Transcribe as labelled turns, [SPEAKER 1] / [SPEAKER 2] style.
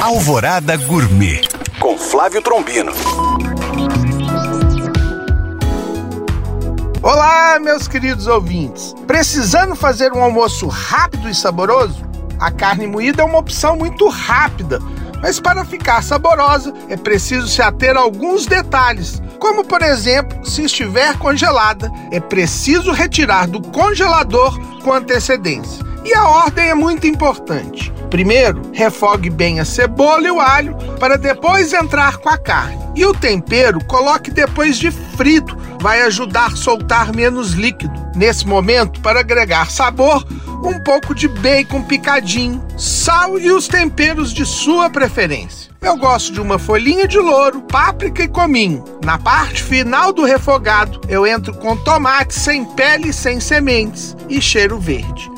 [SPEAKER 1] Alvorada Gourmet com Flávio Trombino.
[SPEAKER 2] Olá, meus queridos ouvintes. Precisando fazer um almoço rápido e saboroso? A carne moída é uma opção muito rápida, mas para ficar saborosa é preciso se ater a alguns detalhes, como por exemplo, se estiver congelada, é preciso retirar do congelador com antecedência. E a ordem é muito importante. Primeiro, refogue bem a cebola e o alho para depois entrar com a carne. E o tempero coloque depois de frito, vai ajudar a soltar menos líquido. Nesse momento, para agregar sabor, um pouco de bacon picadinho, sal e os temperos de sua preferência. Eu gosto de uma folhinha de louro, páprica e cominho. Na parte final do refogado, eu entro com tomate sem pele e sem sementes e cheiro verde.